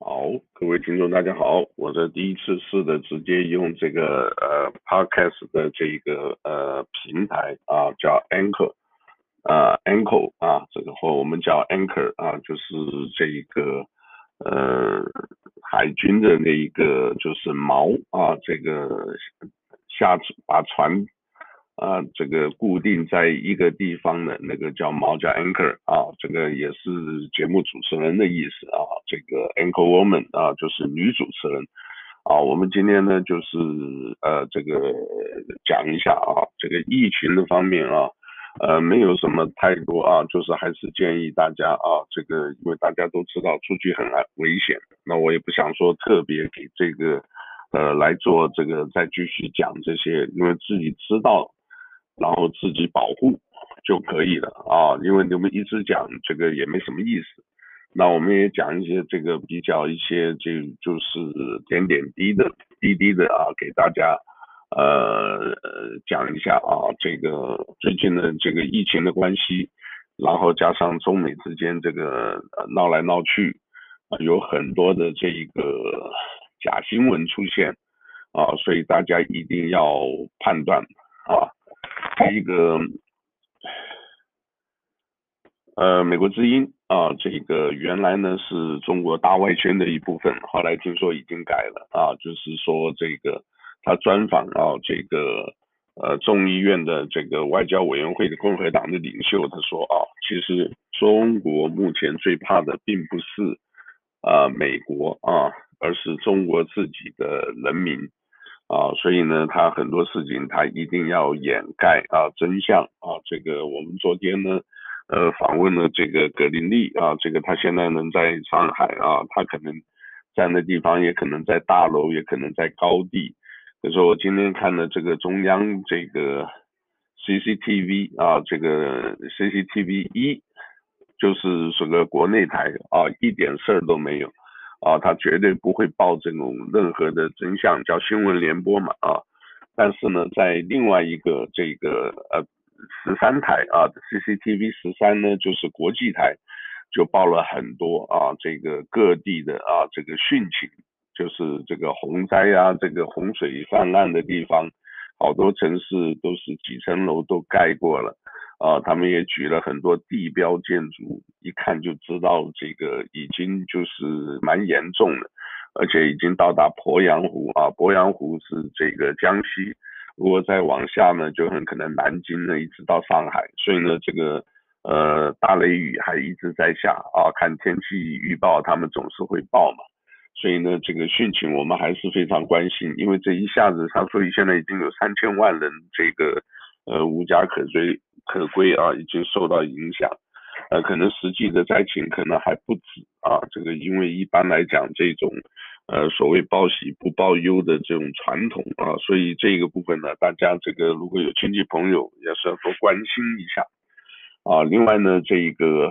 好，各位听众大家好，我的第一次试的直接用这个呃 Podcast 的这一个呃平台啊，叫 Anchor 啊 Anchor 啊，这个或我们叫 Anchor 啊，就是这一个呃海军的那一个就是锚啊，这个下把船。啊，这个固定在一个地方的那个叫毛叫 anchor 啊，这个也是节目主持人的意思啊。这个 anchor woman 啊，就是女主持人啊。我们今天呢，就是呃，这个讲一下啊，这个疫情的方面啊，呃，没有什么太多啊，就是还是建议大家啊，这个因为大家都知道出去很危险，那我也不想说特别给这个呃来做这个再继续讲这些，因为自己知道。然后自己保护就可以了啊，因为你们一直讲这个也没什么意思。那我们也讲一些这个比较一些就就是点点滴的滴滴的啊，给大家呃讲一下啊，这个最近的这个疫情的关系，然后加上中美之间这个闹来闹去，有很多的这一个假新闻出现啊，所以大家一定要判断啊。一个呃，美国之音啊，这个原来呢是中国大外宣的一部分，后来听说已经改了啊，就是说这个他专访啊，这个呃众议院的这个外交委员会的共和党的领袖，他说啊，其实中国目前最怕的并不是啊美国啊，而是中国自己的人民。啊，所以呢，他很多事情他一定要掩盖啊真相啊。这个我们昨天呢，呃，访问了这个格林利啊，这个他现在能在上海啊，他可能站的地方，也可能在大楼，也可能在高地。可是我今天看了这个中央这个 CCTV 啊，这个 CCTV 一，就是这个国内台啊，一点事儿都没有。啊，他绝对不会报这种任何的真相，叫新闻联播嘛啊。但是呢，在另外一个这个呃十三台啊，CCTV 十三呢，就是国际台，就报了很多啊，这个各地的啊这个汛情，就是这个洪灾啊，这个洪水泛滥的地方，好多城市都是几层楼都盖过了。啊，他们也举了很多地标建筑，一看就知道这个已经就是蛮严重的，而且已经到达鄱阳湖啊，鄱阳湖是这个江西，如果再往下呢，就很可能南京呢，一直到上海，所以呢，这个呃大雷雨还一直在下啊，看天气预报他们总是会报嘛，所以呢，这个汛情我们还是非常关心，因为这一下子，他说现在已经有三千万人这个呃无家可追。可归啊，已经受到影响，呃，可能实际的灾情可能还不止啊。这个因为一般来讲，这种呃所谓报喜不报忧的这种传统啊，所以这个部分呢，大家这个如果有亲戚朋友，也是要多关心一下啊。另外呢，这一个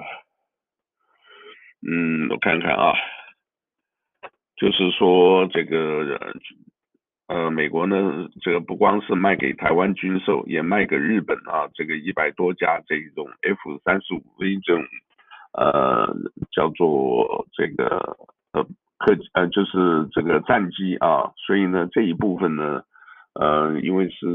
嗯，我看看啊，就是说这个。呃，美国呢，这个不光是卖给台湾军售，也卖给日本啊，这个一百多架这种 F 三十五 V 这种，呃，叫做这个呃客呃就是这个战机啊，所以呢这一部分呢，呃，因为是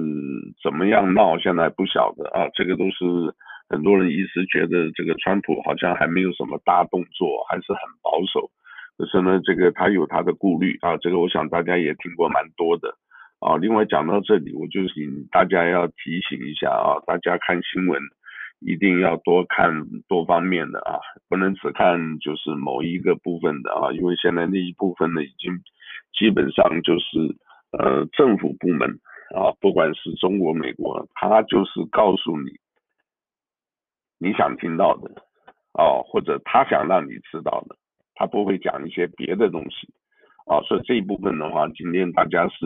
怎么样闹，现在不晓得啊，这个都是很多人一直觉得这个川普好像还没有什么大动作，还是很保守。可是呢，这个他有他的顾虑啊，这个我想大家也听过蛮多的啊。另外讲到这里，我就请大家要提醒一下啊，大家看新闻一定要多看多方面的啊，不能只看就是某一个部分的啊，因为现在那一部分呢，已经基本上就是呃政府部门啊，不管是中国、美国，他就是告诉你你想听到的啊，或者他想让你知道的。他不会讲一些别的东西，啊，所以这一部分的话，今天大家是，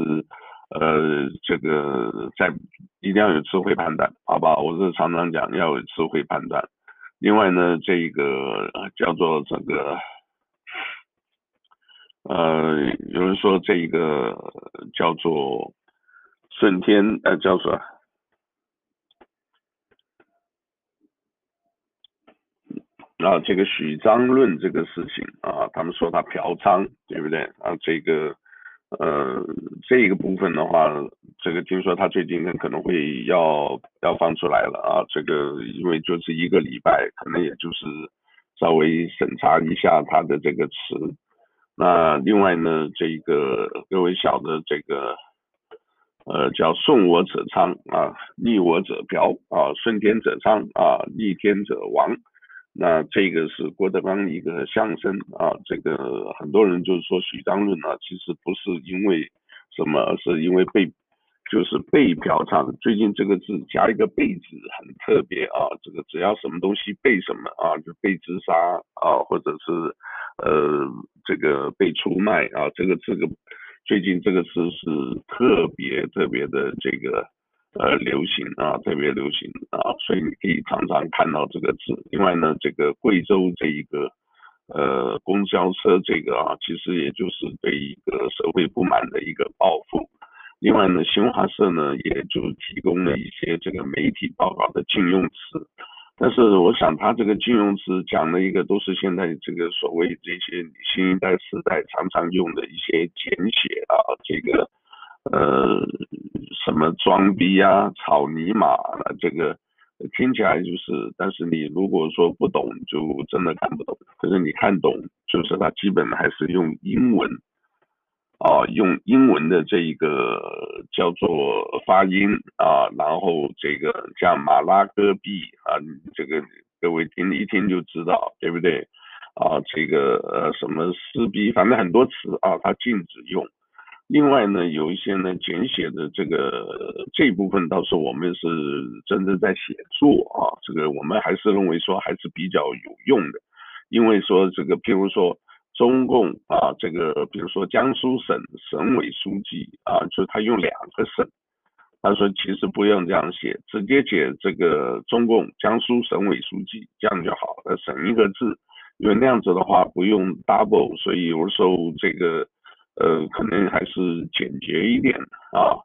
呃，这个在一定要有智慧判断，好吧？我是常常讲要有智慧判断。另外呢，这一个叫做这个，呃，有人说这一个叫做顺天，呃，叫做。啊，这个许章润这个事情啊，他们说他嫖娼，对不对？啊，这个呃，这一个部分的话，这个听说他最近可能会要要放出来了啊。这个因为就是一个礼拜，可能也就是稍微审查一下他的这个词。那另外呢，这个各位晓得这个呃叫顺我者昌啊，逆我者嫖啊，顺天者昌啊，逆天者亡。那这个是郭德纲一个相声啊，这个很多人就是说许章润啊，其实不是因为什么，是因为被就是被嫖娼。最近这个字加一个被字很特别啊，这个只要什么东西被什么啊，就被自杀啊，或者是呃这个被出卖啊，这个这个最近这个字是特别特别的这个。呃，流行啊，特别流行啊，所以你可以常常看到这个字。另外呢，这个贵州这一个呃公交车这个啊，其实也就是对一个社会不满的一个报复。另外呢，新华社呢也就提供了一些这个媒体报道的禁用词，但是我想他这个禁用词讲的一个都是现在这个所谓这些新一代时代常常用的一些简写啊，这个。呃，什么装逼啊，草泥马啊，这个听起来就是，但是你如果说不懂，就真的看不懂。可是你看懂，就是它基本还是用英文，啊，用英文的这一个叫做发音啊，然后这个像马拉戈壁啊，这个各位听一听就知道，对不对？啊，这个呃什么撕逼，反正很多词啊，它禁止用。另外呢，有一些呢简写的这个这一部分倒是我们是真正在写作啊，这个我们还是认为说还是比较有用的，因为说这个譬如说中共啊，这个比如说江苏省省委书记啊，就他用两个省，他说其实不用这样写，直接写这个中共江苏省委书记这样就好了，省一个字，因为那样子的话不用 double，所以有时候这个。呃，可能还是简洁一点啊。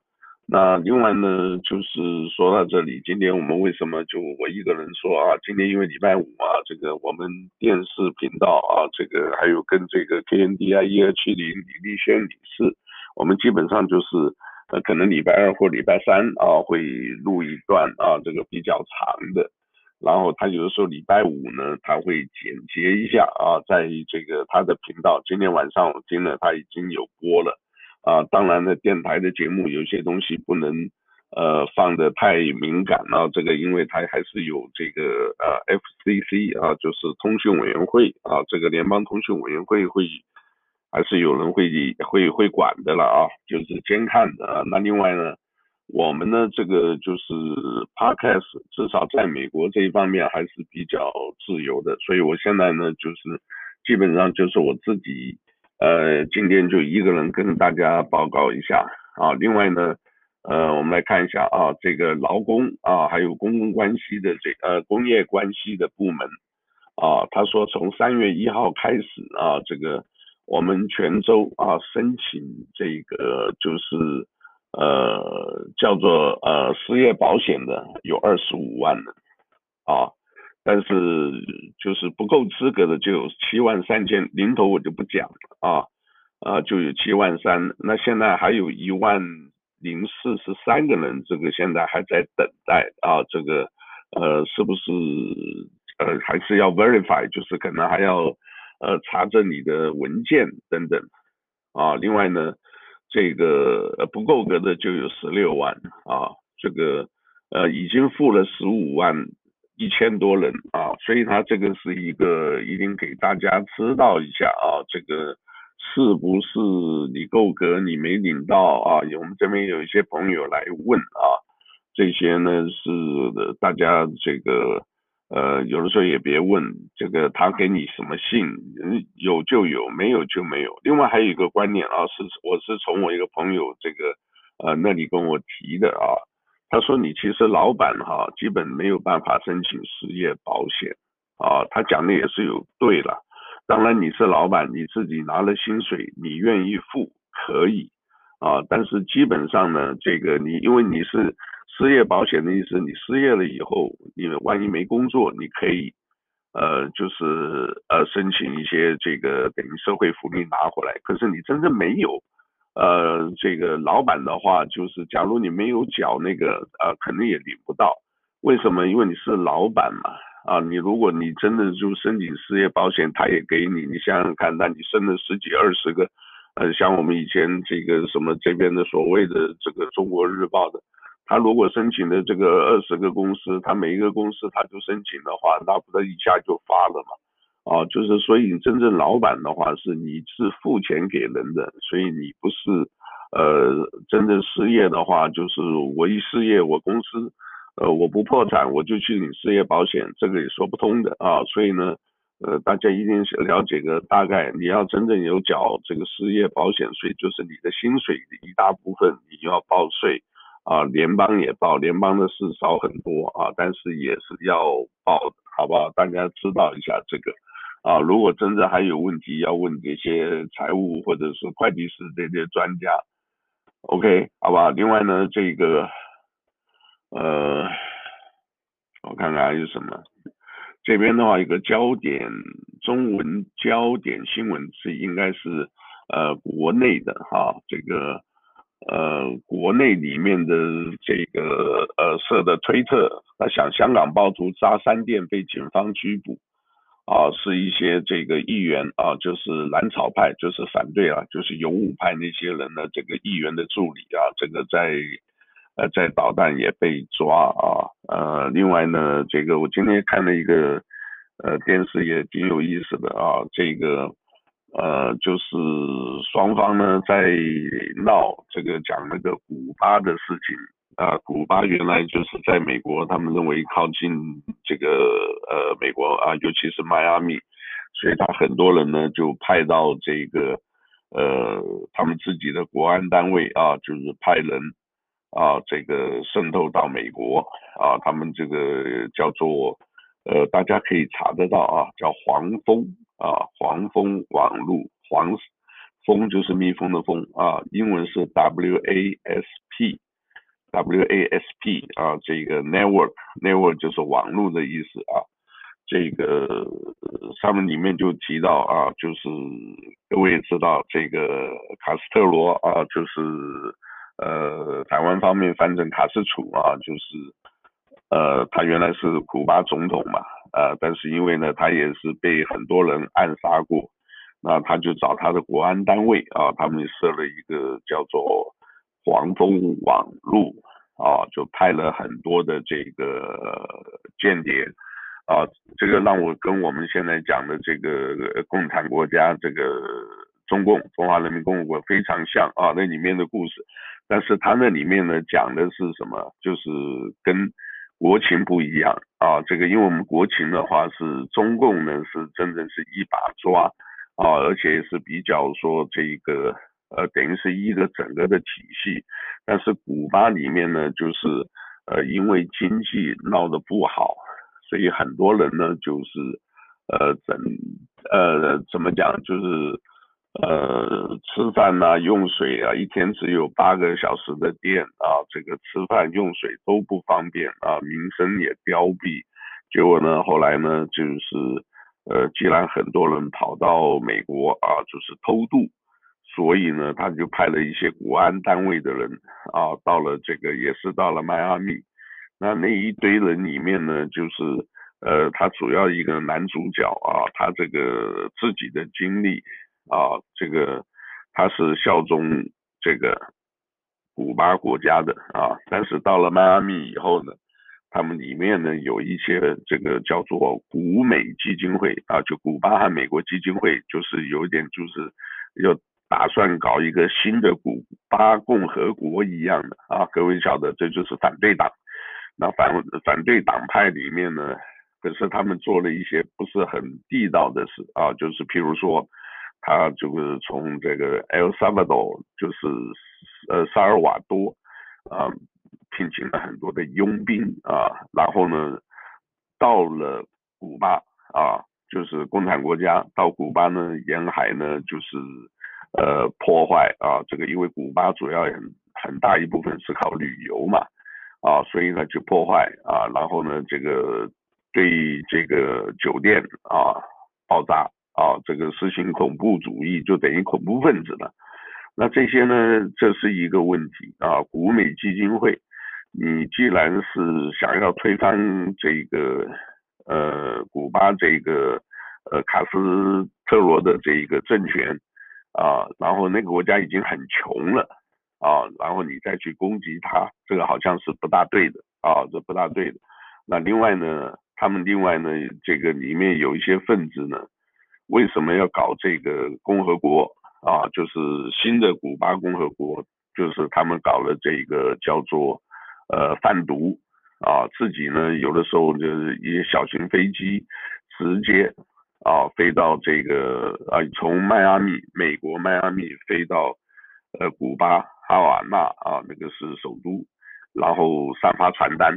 那另外呢，就是说到这里，今天我们为什么就我一个人说啊？今天因为礼拜五啊，这个我们电视频道啊，这个还有跟这个 KNDI 一二七零李立轩女士，我们基本上就是呃，可能礼拜二或礼拜三啊会录一段啊，这个比较长的。然后他有的时候礼拜五呢，他会剪辑一下啊，在这个他的频道，今天晚上我听了他已经有播了啊。当然呢，电台的节目有些东西不能呃放的太敏感啊，这个因为他还是有这个呃 FCC 啊，就是通讯委员会啊，这个联邦通讯委员会会还是有人会会会管的了啊，就是监看的啊。那另外呢？我们呢，这个就是 Podcast，至少在美国这一方面还是比较自由的，所以我现在呢，就是基本上就是我自己，呃，今天就一个人跟大家报告一下啊。另外呢，呃，我们来看一下啊，这个劳工啊，还有公共关系的这呃工业关系的部门啊，他说从三月一号开始啊，这个我们泉州啊申请这个就是。呃，叫做呃失业保险的有二十五万人啊，但是就是不够资格的就有七万三千，零头我就不讲了啊啊，就有七万三，那现在还有一万零四十三个人，这个现在还在等待啊，这个呃是不是呃还是要 verify，就是可能还要呃查证你的文件等等啊，另外呢。这个不够格的就有十六万啊，这个呃已经付了十五万一千多人啊，所以他这个是一个一定给大家知道一下啊，这个是不是你够格你没领到啊？我们这边有一些朋友来问啊，这些呢是大家这个。呃，有的时候也别问这个他给你什么信，有就有，没有就没有。另外还有一个观念啊，是我是从我一个朋友这个呃那里跟我提的啊，他说你其实老板哈、基本没有办法申请失业保险啊，他讲的也是有对了。当然你是老板，你自己拿了薪水，你愿意付可以啊，但是基本上呢，这个你因为你是。失业保险的意思，你失业了以后，你万一没工作，你可以呃，就是呃申请一些这个等于社会福利拿回来。可是你真正没有，呃，这个老板的话，就是假如你没有缴那个，呃，肯定也领不到。为什么？因为你是老板嘛。啊，你如果你真的就申请失业保险，他也给你。你想想看，那你剩了十几二十个，呃，像我们以前这个什么这边的所谓的这个中国日报的，他如果申请的这个二十个公司，他每一个公司他就申请的话，那不得一下就发了嘛？啊，就是所以你真正老板的话是你是付钱给人的，所以你不是呃真正失业的话，就是我一失业我公司。呃，我不破产，我就去领失业保险，这个也说不通的啊。所以呢，呃，大家一定了解个大概。你要真正有缴这个失业保险税，就是你的薪水的一大部分你要报税啊，联邦也报，联邦的事少很多啊，但是也是要报的，好不好？大家知道一下这个啊。如果真的还有问题，要问这些财务或者是会计师这些专家，OK，好吧？另外呢，这个。呃，我看看还有什么？这边的话，一个焦点中文焦点新闻是应该是呃国内的哈，这个呃国内里面的这个呃设的推特，他想香港暴徒砸三店被警方拘捕啊，是一些这个议员啊，就是蓝草派，就是反对啊，就是勇武派那些人的这个议员的助理啊，这个在。呃，在导弹也被抓啊，呃，另外呢，这个我今天看了一个呃电视也挺有意思的啊，这个呃就是双方呢在闹这个讲那个古巴的事情啊，古巴原来就是在美国，他们认为靠近这个呃美国啊，尤其是迈阿密，所以他很多人呢就派到这个呃他们自己的国安单位啊，就是派人。啊，这个渗透到美国啊，他们这个叫做呃，大家可以查得到啊，叫黄蜂啊，黄蜂网络，黄蜂就是蜜蜂的蜂啊，英文是 W A S P，W A S P 啊，这个 network network 就是网络的意思啊，这个上面里面就提到啊，就是各位也知道这个卡斯特罗啊，就是。呃，台湾方面翻成卡斯楚啊，就是呃，他原来是古巴总统嘛，呃，但是因为呢，他也是被很多人暗杀过，那他就找他的国安单位啊，他们设了一个叫做黄蜂网路啊，就派了很多的这个间谍啊，这个让我跟我们现在讲的这个共产国家这个。中共中华人民共和国非常像啊，那里面的故事，但是他那里面呢讲的是什么？就是跟国情不一样啊。这个因为我们国情的话是中共呢是真正是一把抓啊，而且是比较说这个呃等于是一个整个的体系，但是古巴里面呢就是呃因为经济闹得不好，所以很多人呢就是呃怎呃怎么讲就是。呃，吃饭呐、用水啊，一天只有八个小时的电啊，这个吃饭用水都不方便啊，民生也凋敝。结果呢，后来呢，就是呃，既然很多人跑到美国啊，就是偷渡，所以呢，他就派了一些国安单位的人啊，到了这个也是到了迈阿密。那那一堆人里面呢，就是呃，他主要一个男主角啊，他这个自己的经历。啊，这个他是效忠这个古巴国家的啊，但是到了迈阿密以后呢，他们里面呢有一些这个叫做古美基金会啊，就古巴和美国基金会，就是有一点就是要打算搞一个新的古巴共和国一样的啊，各位晓得这就是反对党，那反反对党派里面呢，可是他们做了一些不是很地道的事啊，就是譬如说。他就是从这个 El Salvador，就是呃萨尔瓦多啊，聘请了很多的佣兵啊，然后呢，到了古巴啊，就是共产国家，到古巴呢，沿海呢就是呃破坏啊，这个因为古巴主要很很大一部分是靠旅游嘛啊，所以呢就破坏啊，然后呢这个对这个酒店啊爆炸啊，这个实行恐怖主义就等于恐怖分子了。那这些呢，这是一个问题啊。古美基金会，你既然是想要推翻这个呃古巴这个呃卡斯特罗的这一个政权啊，然后那个国家已经很穷了啊，然后你再去攻击他，这个好像是不大对的啊，这不大对的。那另外呢，他们另外呢，这个里面有一些分子呢，为什么要搞这个共和国？啊，就是新的古巴共和国，就是他们搞了这个叫做呃贩毒啊，自己呢有的时候就是一些小型飞机直接啊飞到这个啊从迈阿密美国迈阿密飞到呃古巴哈瓦那啊那个是首都，然后散发传单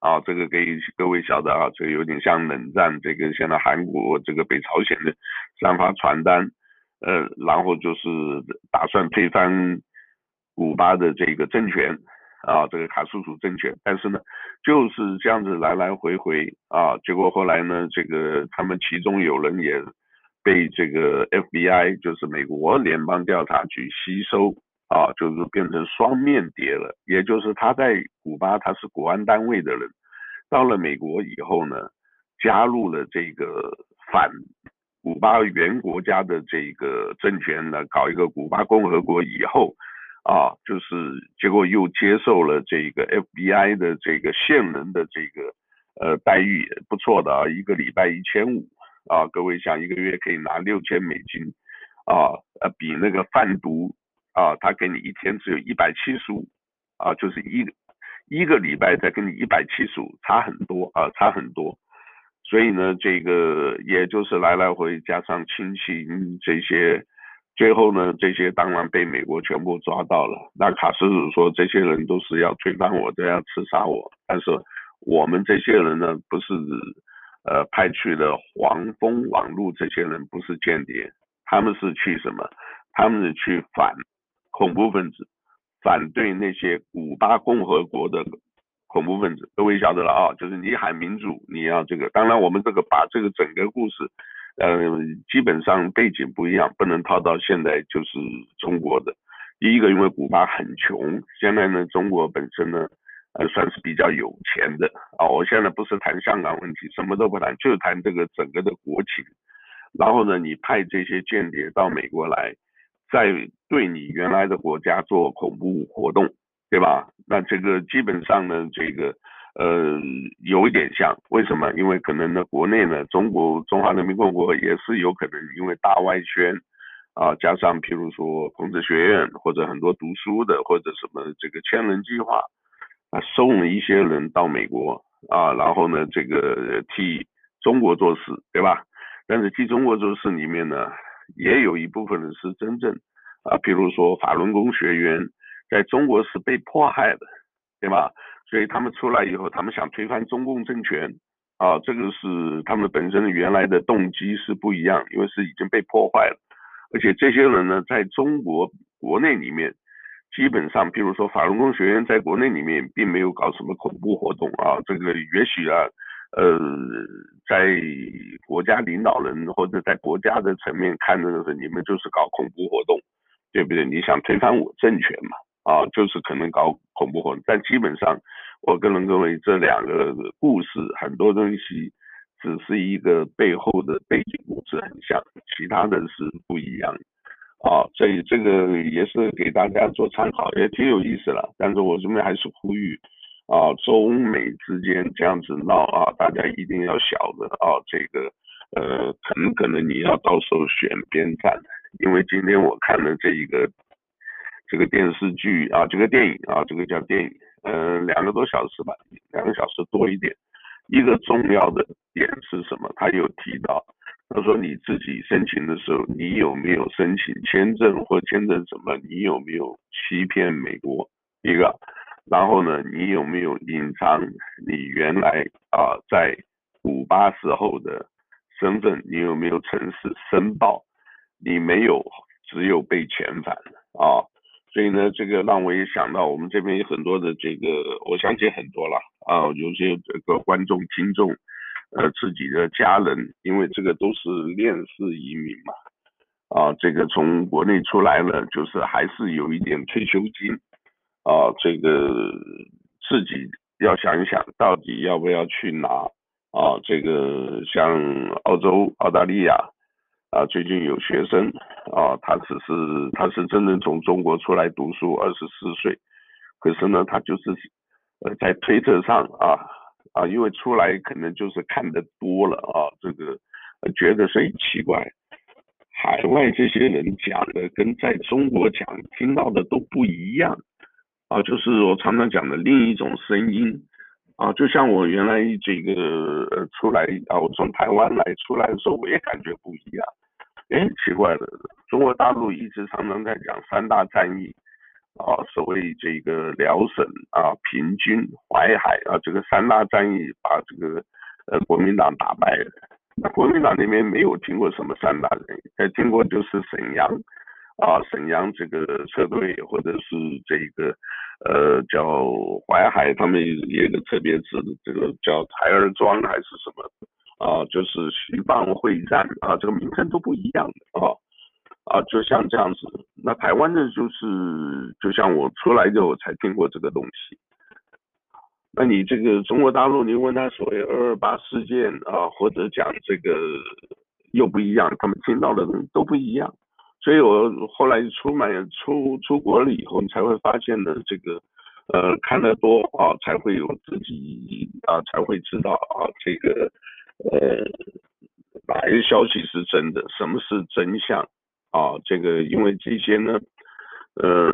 啊，这个给各位晓得啊，这个有点像冷战，这个现在韩国这个北朝鲜的散发传单。呃，然后就是打算推翻古巴的这个政权啊，这个卡苏楚政权，但是呢，就是这样子来来回回啊，结果后来呢，这个他们其中有人也被这个 FBI，就是美国联邦调查局吸收啊，就是变成双面谍了，也就是他在古巴他是国安单位的人，到了美国以后呢，加入了这个反。古巴原国家的这个政权呢，搞一个古巴共和国以后，啊，就是结果又接受了这个 FBI 的这个现任的这个呃待遇也不错的啊，一个礼拜一千五啊，各位想一个月可以拿六千美金啊，呃，比那个贩毒啊，他给你一天只有一百七十五啊，就是一一个礼拜再给你一百七十五，差很多啊，差很多。所以呢，这个也就是来来回加上亲戚这些，最后呢，这些当然被美国全部抓到了。那卡斯鲁说，这些人都是要推翻我，都要刺杀我。但是我们这些人呢，不是呃派去的黄蜂网路这些人不是间谍，他们是去什么？他们是去反恐怖分子，反对那些古巴共和国的。恐怖分子，各位晓得了啊，就是你喊民主，你要这个。当然，我们这个把这个整个故事，呃，基本上背景不一样，不能套到现在就是中国的。第一个，因为古巴很穷，现在呢，中国本身呢，呃，算是比较有钱的啊。我现在不是谈香港问题，什么都不谈，就谈这个整个的国情。然后呢，你派这些间谍到美国来，在对你原来的国家做恐怖活动。对吧？那这个基本上呢，这个呃有一点像，为什么？因为可能呢，国内呢，中国中华人民共和国也是有可能因为大外宣啊，加上譬如说孔子学院或者很多读书的或者什么这个千人计划啊，送了一些人到美国啊，然后呢，这个替中国做事，对吧？但是替中国做事里面呢，也有一部分人是真正啊，譬如说法轮功学员。在中国是被迫害的，对吧？所以他们出来以后，他们想推翻中共政权，啊，这个是他们本身原来的动机是不一样，因为是已经被破坏了。而且这些人呢，在中国国内里面，基本上，比如说法轮功学院在国内里面并没有搞什么恐怖活动啊，这个也许啊，呃，在国家领导人或者在国家的层面看的是你们就是搞恐怖活动，对不对？你想推翻我政权嘛？啊，就是可能搞恐怖活动，但基本上，我个人认为这两个故事很多东西只是一个背后的背景故事很像，其他的是不一样。啊，所以这个也是给大家做参考，也挺有意思了。但是我这边还是呼吁，啊，中美之间这样子闹啊，大家一定要晓得啊，这个呃，很可能你要到时候选边站，因为今天我看了这一个。这个电视剧啊，这个电影啊，这个叫电影，嗯、呃，两个多小时吧，两个小时多一点。一个重要的点是什么？他有提到，他说你自己申请的时候，你有没有申请签证或签证什么？你有没有欺骗美国？一个，然后呢，你有没有隐藏你原来啊在古巴时候的身份？你有没有诚实申报？你没有，只有被遣返啊。所以呢，这个让我也想到，我们这边有很多的这个，我相信很多了啊，有些这个观众听众呃自己的家人，因为这个都是链式移民嘛，啊，这个从国内出来了，就是还是有一点退休金，啊，这个自己要想一想，到底要不要去拿，啊，这个像澳洲、澳大利亚。啊，最近有学生啊，他只是他是真正从中国出来读书，二十四岁，可是呢，他就是呃在推特上啊啊，因为出来可能就是看得多了啊，这个觉得所以奇怪，海外这些人讲的跟在中国讲听到的都不一样啊，就是我常常讲的另一种声音。啊，就像我原来这个呃出来啊，我从台湾来出来的时候，我也感觉不一样。哎，奇怪了，中国大陆一直常常在讲三大战役啊，所谓这个辽沈啊、平津、淮海啊，这个三大战役把这个呃国民党打败了。那国民党那边没有听过什么三大战役，呃，听过就是沈阳啊，沈阳这个车队，或者是这个。呃，叫淮海，他们有一个特别字，这个叫台儿庄还是什么啊？就是徐蚌会战啊，这个名称都不一样的啊啊，就像这样子。那台湾的就是，就像我出来之后才听过这个东西。那你这个中国大陆，你问他所谓二二八事件啊，或者讲这个又不一样，他们听到的都不一样。所以我后来出门出出国了以后，你才会发现呢，这个，呃，看得多啊，才会有自己啊，才会知道啊，这个，呃，哪一个消息是真的，什么是真相啊？这个，因为这些呢，呃，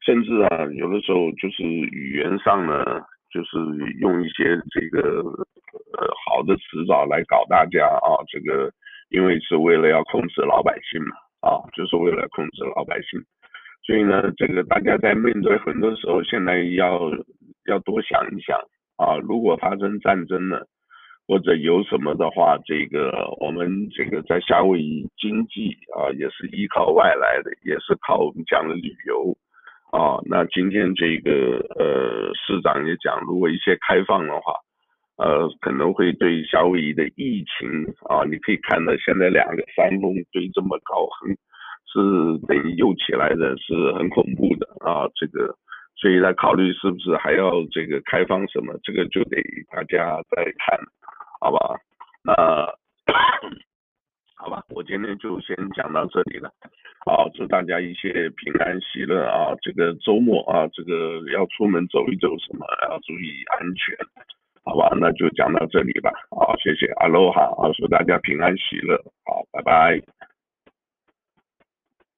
甚至啊，有的时候就是语言上呢，就是用一些这个呃好的词藻来搞大家啊，这个，因为是为了要控制老百姓嘛。啊，就是为了控制老百姓，所以呢，这个大家在面对很多时候，现在要要多想一想啊，如果发生战争了，或者有什么的话，这个我们这个在夏威夷经济啊，也是依靠外来的，也是靠我们讲的旅游啊。那今天这个呃市长也讲，如果一些开放的话。呃，可能会对夏威夷的疫情啊，你可以看到现在两个山峰堆这么高，很是等于又起来的，是很恐怖的啊。这个，所以在考虑是不是还要这个开放什么，这个就得大家再看，好吧？那好吧，我今天就先讲到这里了。好，祝大家一切平安喜乐啊！这个周末啊，这个要出门走一走什么，要注意安全。好吧，那就讲到这里吧。好，谢谢，阿罗哈，祝大家平安喜乐。好，拜拜。